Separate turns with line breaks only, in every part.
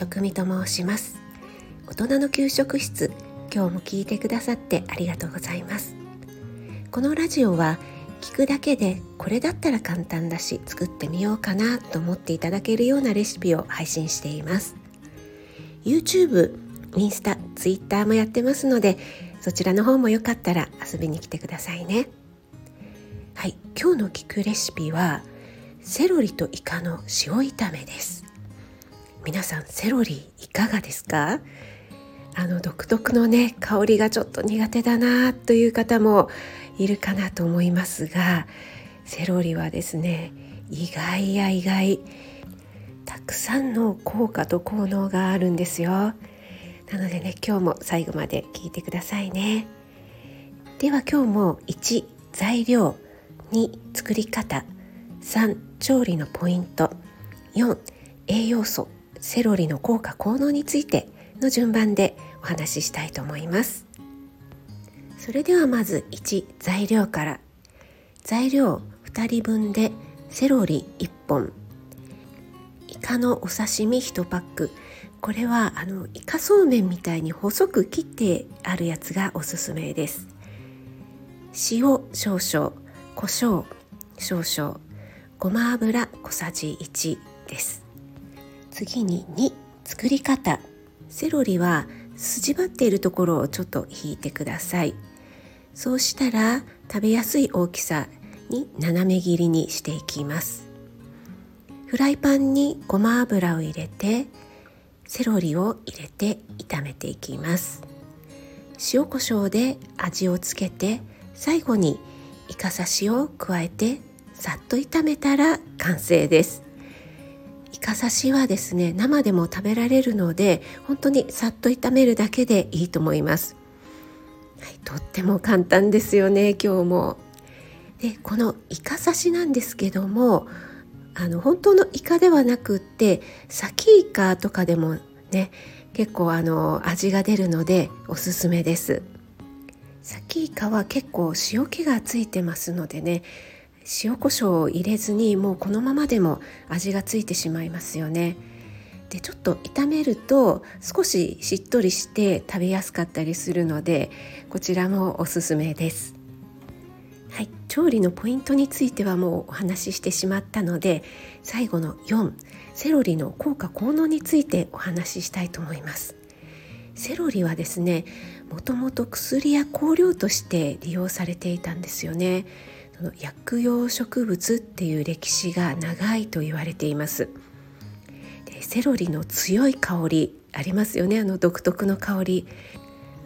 食味と申します。大人の給食室今日も聞いてくださってありがとうございます。このラジオは聞くだけでこれだったら簡単だし作ってみようかなと思っていただけるようなレシピを配信しています。YouTube、インスタ、Twitter もやってますのでそちらの方もよかったら遊びに来てくださいね。はい今日の聞くレシピはセロリとイカの塩炒めです。皆さんセロリいかがですか？あの独特のね香りがちょっと苦手だなという方もいるかなと思いますがセロリはですね意外や意外たくさんの効果と効能があるんですよ。なのでね今日も最後まで聞いてくださいね。では今日も1材料2作り方3調理のポイント4栄養素セロリの効果効能についての順番でお話ししたいと思います。それではまず1材料から。材料2人分でセロリ1本。イカのお刺身1パック。これはあのイカそうめんみたいに細く切ってあるやつがおすすめです。塩少々胡椒少々ごま油小さじ1です。次に2作り方。セロリは筋張っているところをちょっと引いてください。そうしたら食べやすい大きさに斜め切りにしていきます。フライパンにごま油を入れてセロリを入れて炒めていきます。塩コショウで味をつけて最後にイカ刺しを加えてさっと炒めたら完成です。イカ刺しはですね生でも食べられるので本当にさっと炒めるだけでいいと思います、はい、とっても簡単ですよね今日も。でこのイカ刺しなんですけどもあの本当のイカではなくってサキイカとかでもね結構あの味が出るのでおすすめです。サキイカは結構塩気がついてますのでね塩コショウを入れずにもうこのままでも味がついてしまいますよね。でちょっと炒めると少ししっとりして食べやすかったりするのでこちらもおすすめです。はい、調理のポイントについてはもうお話ししてしまったので最後の4セロリの効果効能についてお話ししたいと思います。セロリはですねもともと薬や香料として利用されていたんですよね。その薬用植物っていう歴史が長いと言われています。でセロリの強い香りありますよね。あの独特の香り。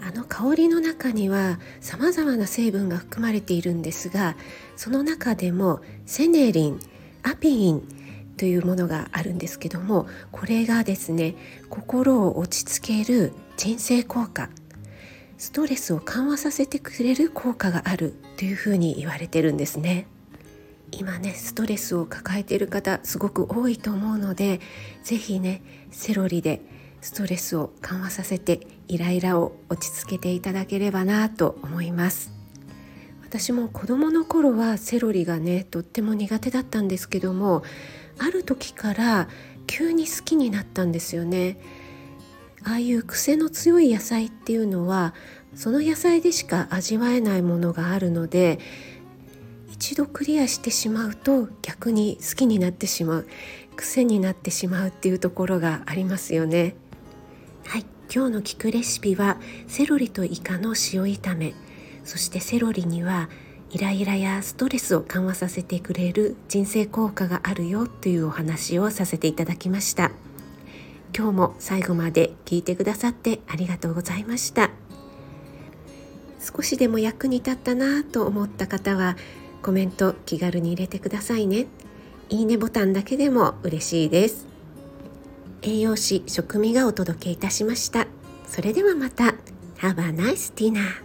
あの香りの中には様々な成分が含まれているんですがその中でもセネリンアピインというものがあるんですけどもこれがですね心を落ち着ける鎮静効果。ストレスを緩和させてくれる効果があるというふうに言われてるんですね。今ねストレスを抱えている方すごく多いと思うので是非ねセロリでストレスを緩和させてイライラを落ち着けていただければなと思います。私も子供の頃はセロリがねとっても苦手だったんですけどもある時から急に好きになったんですよね。ああいう癖の強い野菜っていうのはその野菜でしか味わえないものがあるので一度クリアしてしまうと逆に好きになってしまう癖になってしまうっていうところがありますよねはい今日の聞くレシピはセロリとイカの塩炒めそしてセロリにはイライラやストレスを緩和させてくれる人生効果があるよというお話をさせていただきました。今日も最後まで聞いてくださってありがとうございました。少しでも役に立ったなと思った方はコメント気軽に入れてくださいね。いいねボタンだけでも嬉しいです。栄養士食味がお届けいたしました。それではまた。Have a nice dinner.